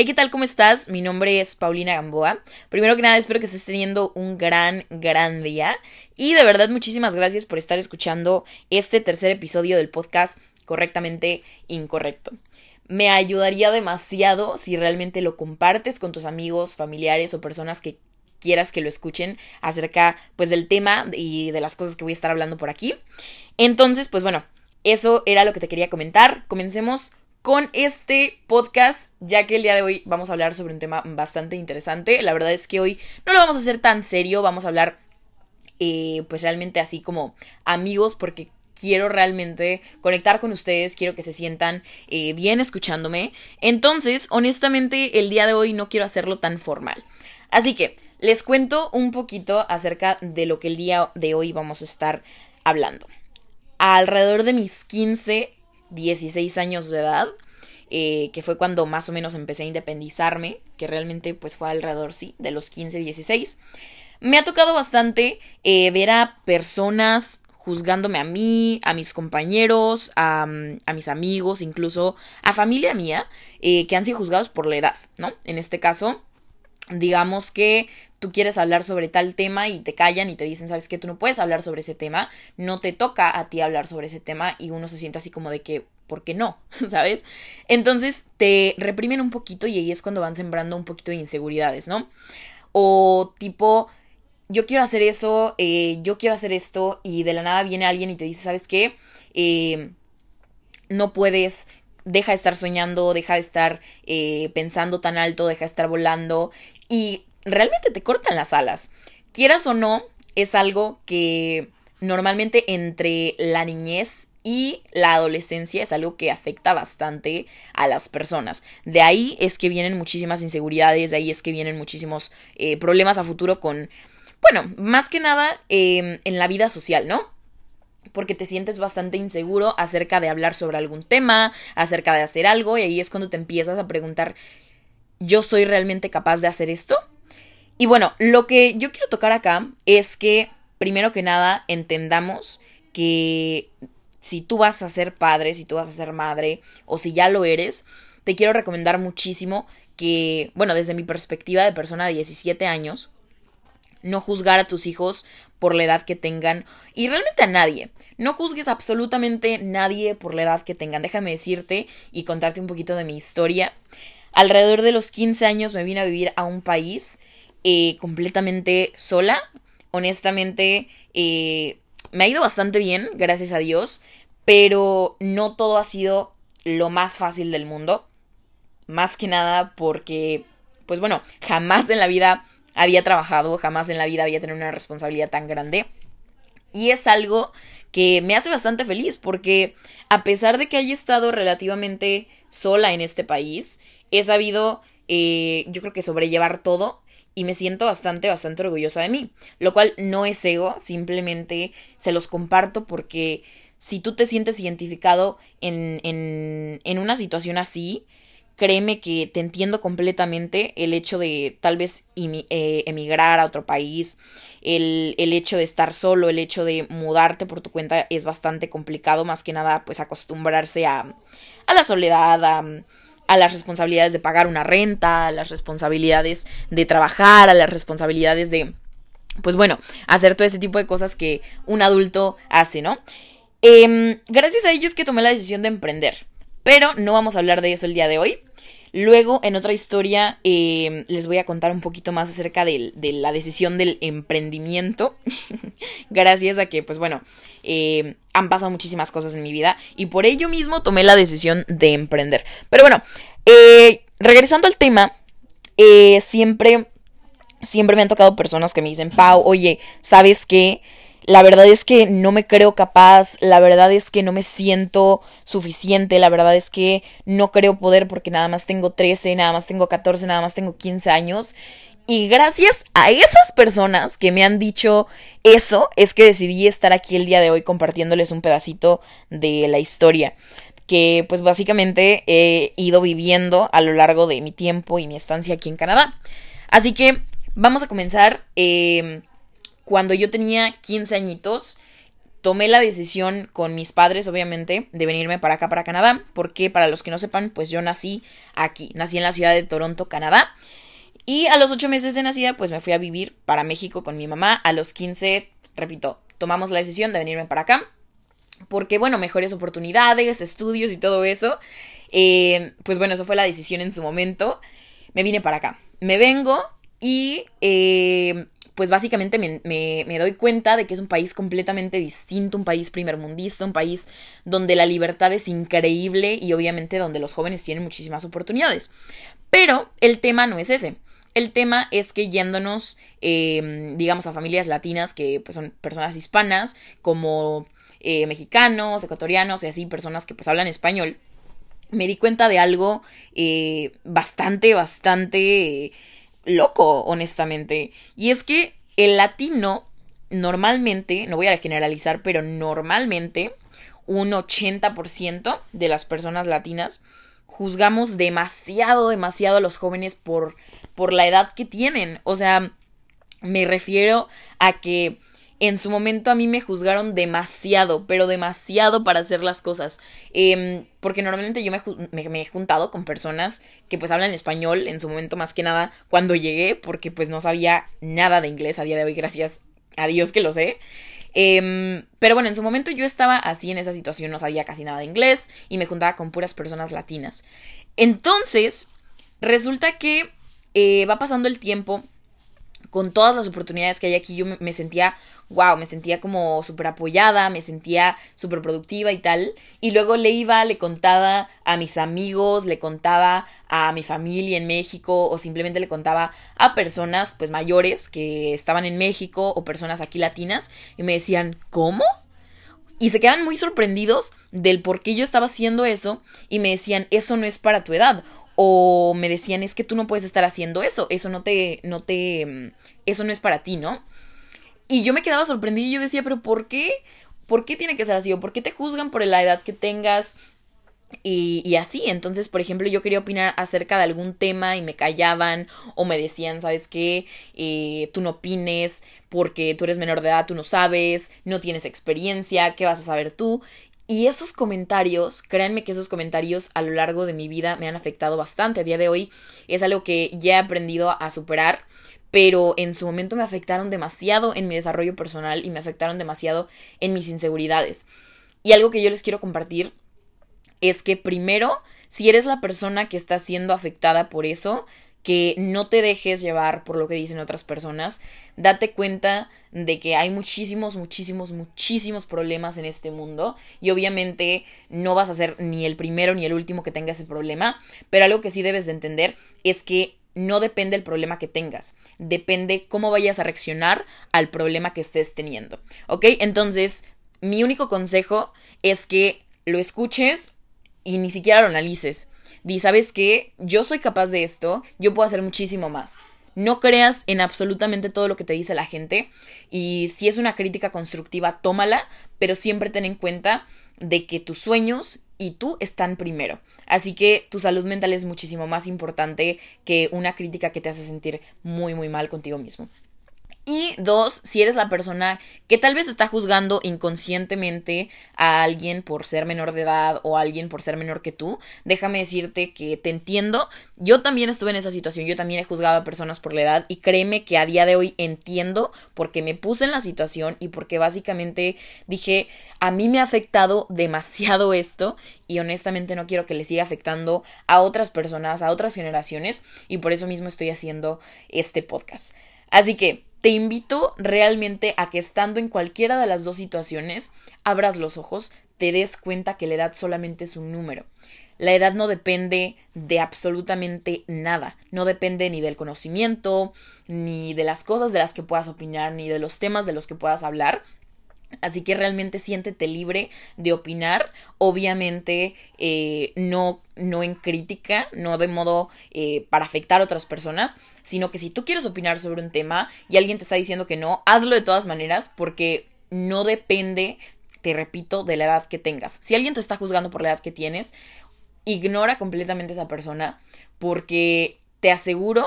Hey, ¿qué tal? ¿Cómo estás? Mi nombre es Paulina Gamboa. Primero que nada, espero que estés teniendo un gran, gran día. Y de verdad, muchísimas gracias por estar escuchando este tercer episodio del podcast Correctamente Incorrecto. Me ayudaría demasiado si realmente lo compartes con tus amigos, familiares o personas que quieras que lo escuchen acerca pues del tema y de las cosas que voy a estar hablando por aquí. Entonces, pues bueno, eso era lo que te quería comentar. Comencemos con este podcast, ya que el día de hoy vamos a hablar sobre un tema bastante interesante. La verdad es que hoy no lo vamos a hacer tan serio, vamos a hablar eh, pues realmente así como amigos, porque quiero realmente conectar con ustedes, quiero que se sientan eh, bien escuchándome. Entonces, honestamente, el día de hoy no quiero hacerlo tan formal. Así que les cuento un poquito acerca de lo que el día de hoy vamos a estar hablando. Alrededor de mis 15 16 años de edad, eh, que fue cuando más o menos empecé a independizarme, que realmente pues fue alrededor, sí, de los 15, 16. Me ha tocado bastante eh, ver a personas juzgándome a mí, a mis compañeros, a, a mis amigos, incluso a familia mía, eh, que han sido juzgados por la edad, ¿no? En este caso, digamos que tú quieres hablar sobre tal tema y te callan y te dicen, sabes que tú no puedes hablar sobre ese tema, no te toca a ti hablar sobre ese tema y uno se siente así como de que, ¿por qué no? ¿Sabes? Entonces te reprimen un poquito y ahí es cuando van sembrando un poquito de inseguridades, ¿no? O tipo, yo quiero hacer eso, eh, yo quiero hacer esto y de la nada viene alguien y te dice, ¿sabes qué? Eh, no puedes, deja de estar soñando, deja de estar eh, pensando tan alto, deja de estar volando y realmente te cortan las alas. Quieras o no, es algo que normalmente entre la niñez y la adolescencia es algo que afecta bastante a las personas. De ahí es que vienen muchísimas inseguridades, de ahí es que vienen muchísimos eh, problemas a futuro con, bueno, más que nada em, en la vida social, ¿no? Porque te sientes bastante inseguro acerca de hablar sobre algún tema, acerca de hacer algo, y ahí es cuando te empiezas a preguntar, ¿yo soy realmente capaz de hacer esto? Y bueno, lo que yo quiero tocar acá es que, primero que nada, entendamos que si tú vas a ser padre, si tú vas a ser madre, o si ya lo eres, te quiero recomendar muchísimo que, bueno, desde mi perspectiva de persona de 17 años, no juzgar a tus hijos por la edad que tengan y realmente a nadie. No juzgues absolutamente nadie por la edad que tengan. Déjame decirte y contarte un poquito de mi historia. Alrededor de los 15 años me vine a vivir a un país eh, completamente sola. Honestamente, eh, me ha ido bastante bien, gracias a Dios, pero no todo ha sido lo más fácil del mundo. Más que nada porque, pues bueno, jamás en la vida había trabajado, jamás en la vida había tenido una responsabilidad tan grande. Y es algo que me hace bastante feliz porque a pesar de que haya estado relativamente sola en este país, he sabido, eh, yo creo que sobrellevar todo y me siento bastante, bastante orgullosa de mí. Lo cual no es ego, simplemente se los comparto porque si tú te sientes identificado en, en, en una situación así, créeme que te entiendo completamente el hecho de tal vez eh, emigrar a otro país, el, el, hecho de estar solo, el hecho de mudarte por tu cuenta es bastante complicado, más que nada pues acostumbrarse a, a la soledad, a las responsabilidades de pagar una renta, a las responsabilidades de trabajar, a las responsabilidades de, pues bueno, hacer todo este tipo de cosas que un adulto hace, ¿no? Em, gracias a ello es que tomé la decisión de emprender, pero no vamos a hablar de eso el día de hoy. Luego, en otra historia, em, les voy a contar un poquito más acerca de, la decisión del emprendimiento. Gracias a que, pues bueno, em, han pasado muchísimas cosas en mi vida y por ello mismo tomé la decisión de emprender. Pero bueno, eh, regresando al tema, eh, siempre, siempre me han tocado personas que me dicen, Pau, oye, ¿sabes qué? La verdad es que no me creo capaz, la verdad es que no me siento suficiente, la verdad es que no creo poder porque nada más tengo 13, nada más tengo 14, nada más tengo 15 años. Y gracias a esas personas que me han dicho eso, es que decidí estar aquí el día de hoy compartiéndoles un pedacito de la historia que pues básicamente he ido viviendo a lo largo de mi tiempo y mi estancia aquí en Canadá. Así que vamos a comenzar. Eh, cuando yo tenía 15 añitos, tomé la decisión con mis padres, obviamente, de venirme para acá, para Canadá, porque para los que no sepan, pues yo nací aquí, nací en la ciudad de Toronto, Canadá. Y a los ocho meses de nacida, pues me fui a vivir para México con mi mamá. A los 15, repito, tomamos la decisión de venirme para acá. Porque, bueno, mejores oportunidades, estudios y todo eso. Eh, pues bueno, eso fue la decisión en su momento. Me vine para acá. Me vengo y eh, pues básicamente me, doy cuenta de que es un país completamente distinto, un país primermundista, un país donde la libertad es increíble y obviamente donde los jóvenes tienen muchísimas oportunidades. Pero el tema no es ese. El tema es que yéndonos, em, digamos, a familias latinas que pues, son personas hispanas, como eh, mexicanos, ecuatorianos y así, personas que pues hablan español, me di cuenta de algo eh, bastante, bastante loco, honestamente. Y es que el latino, normalmente, no voy a generalizar, pero normalmente, un 80% de las personas latinas juzgamos demasiado, demasiado a los jóvenes por, por la edad que tienen. O sea, me refiero a que en su momento a mí me juzgaron demasiado, pero demasiado para hacer las cosas. Em, porque normalmente yo me, he juntado con personas que pues hablan español en su momento más que nada cuando llegué, porque pues no sabía nada de inglés a día de hoy, gracias a Dios que lo sé. Em, pero bueno, en su momento yo estaba así en esa situación, no sabía casi nada de inglés y me juntaba con puras personas latinas. Entonces, resulta que eh, va pasando el tiempo con todas las oportunidades que hay aquí, yo me sentía wow, me sentía como súper apoyada, me sentía súper productiva y tal. Y luego le iba, le contaba a mis amigos, le contaba a mi familia en México o simplemente le contaba a personas pues mayores que estaban en México o personas aquí latinas y me decían, ¿cómo? Y se quedan muy sorprendidos del por qué yo estaba haciendo eso y me decían, eso no es para tu edad. O me decían, es que tú no puedes estar haciendo eso, eso no te, no te, mm, eso no es para ti, ¿no? Y yo me quedaba sorprendida y yo decía, pero ¿por qué? ¿Por qué tiene que ser así? ¿O por qué te juzgan por la edad que tengas? Y, así, entonces, por ejemplo, yo quería opinar acerca de algún tema y me callaban o me decían, ¿sabes qué? Eh, tú no opines porque tú eres menor de edad, tú no sabes, no tienes experiencia, ¿qué vas a saber tú? Y esos comentarios, créanme que esos comentarios a lo largo de mi vida me han afectado bastante. A día de hoy es algo que ya he aprendido a superar pero en su momento me afectaron demasiado en mi desarrollo personal y me afectaron demasiado en mis inseguridades. Y algo que yo les quiero compartir es que primero, si eres la persona que está siendo afectada por eso, que no te dejes llevar por lo que dicen otras personas, date cuenta de que hay muchísimos, muchísimos, muchísimos problemas en este mundo y obviamente no vas a ser ni el primero ni el último que tenga ese problema, pero algo que sí debes de entender es que no depende el problema que tengas, depende cómo vayas a reaccionar al problema que estés teniendo. ¿Ok? Entonces, mi único consejo es que lo escuches y ni siquiera lo analices. Di, ¿sabes qué? Yo soy capaz de esto, yo puedo hacer muchísimo más. No creas en absolutamente todo lo que te dice la gente y si es una crítica constructiva, tómala, pero siempre ten en cuenta de que tus sueños y tú están primero. Así que tu salud mental es muchísimo más importante que una crítica que te hace sentir muy, muy mal contigo mismo. Y dos, si eres la persona que tal vez está juzgando inconscientemente a alguien por ser menor de edad o a alguien por ser menor que tú, déjame decirte que te entiendo. Yo también estuve en esa situación, yo también he juzgado a personas por la edad y créeme que a día de hoy entiendo porque me puse en la situación y porque básicamente dije, a mí me ha afectado demasiado esto y honestamente no quiero que le siga afectando a otras personas, a otras generaciones y por eso mismo estoy haciendo este podcast. Así que te invito realmente a que estando en cualquiera de las dos situaciones, abras los ojos, te des cuenta que la edad solamente es un número. La edad no depende de absolutamente nada, no depende ni del conocimiento, ni de las cosas de las que puedas opinar, ni de los temas de los que puedas hablar. Así que realmente siéntete libre de opinar, obviamente eh, no, no en crítica, no de modo eh, para afectar a otras personas, sino que si tú quieres opinar sobre un tema y alguien te está diciendo que no, hazlo de todas maneras porque no depende, te repito, de la edad que tengas. Si alguien te está juzgando por la edad que tienes, ignora completamente esa persona porque te aseguro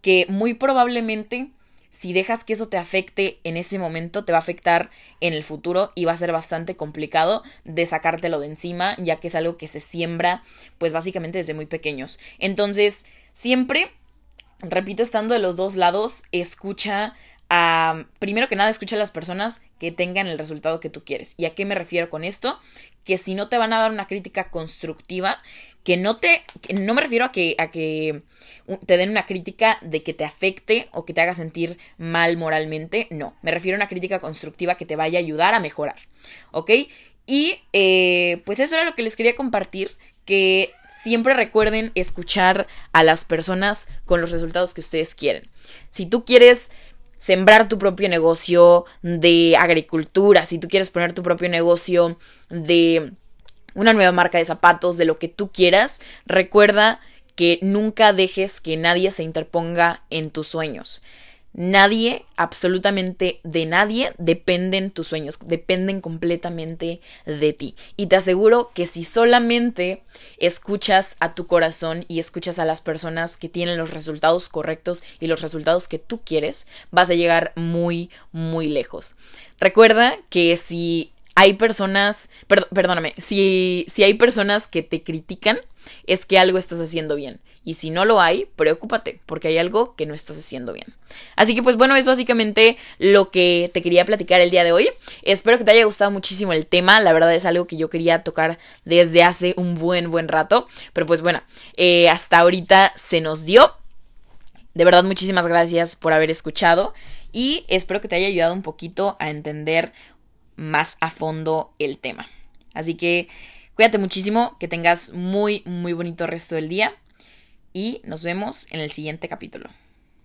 que muy probablemente si dejas que eso te afecte en ese momento, te va a afectar en el futuro y va a ser bastante complicado de sacártelo de encima, ya que es algo que se siembra, pues básicamente desde muy pequeños. Entonces, siempre, repito, estando de los dos lados, escucha a, primero que nada, escucha a las personas que tengan el resultado que tú quieres. ¿Y a qué me refiero con esto? Que si no te van a dar una crítica constructiva, que no te, no me refiero a que, a que te den una crítica de que te afecte o que te haga sentir mal moralmente, no, me refiero a una crítica constructiva que te vaya a ayudar a mejorar, ¿ok? Y eh, pues eso era lo que les quería compartir, que siempre recuerden escuchar a las personas con los resultados que ustedes quieren. Si tú quieres sembrar tu propio negocio de agricultura, si tú quieres poner tu propio negocio de una nueva marca de zapatos, de lo que tú quieras, recuerda que nunca dejes que nadie se interponga en tus sueños. Nadie, absolutamente de nadie, dependen tus sueños, dependen completamente de ti. Y te aseguro que si solamente escuchas a tu corazón y escuchas a las personas que tienen los resultados correctos y los resultados que tú quieres, vas a llegar muy, muy lejos. Recuerda que si hay personas, perdóname, si, si hay personas que te critican, es que algo estás haciendo bien. Y si no lo hay, preocúpate, porque hay algo que no estás haciendo bien. Así que pues bueno, es básicamente lo que te quería platicar el día de hoy. Espero que te haya gustado muchísimo el tema. La verdad es algo que yo quería tocar desde hace un buen, buen rato. Pero pues bueno, eh, hasta ahorita se nos dio. De verdad, muchísimas gracias por haber escuchado. Y espero que te haya ayudado un poquito a entender más a fondo el tema. Así que cuídate muchísimo, que tengas muy, muy bonito resto del día y nos vemos en el siguiente capítulo.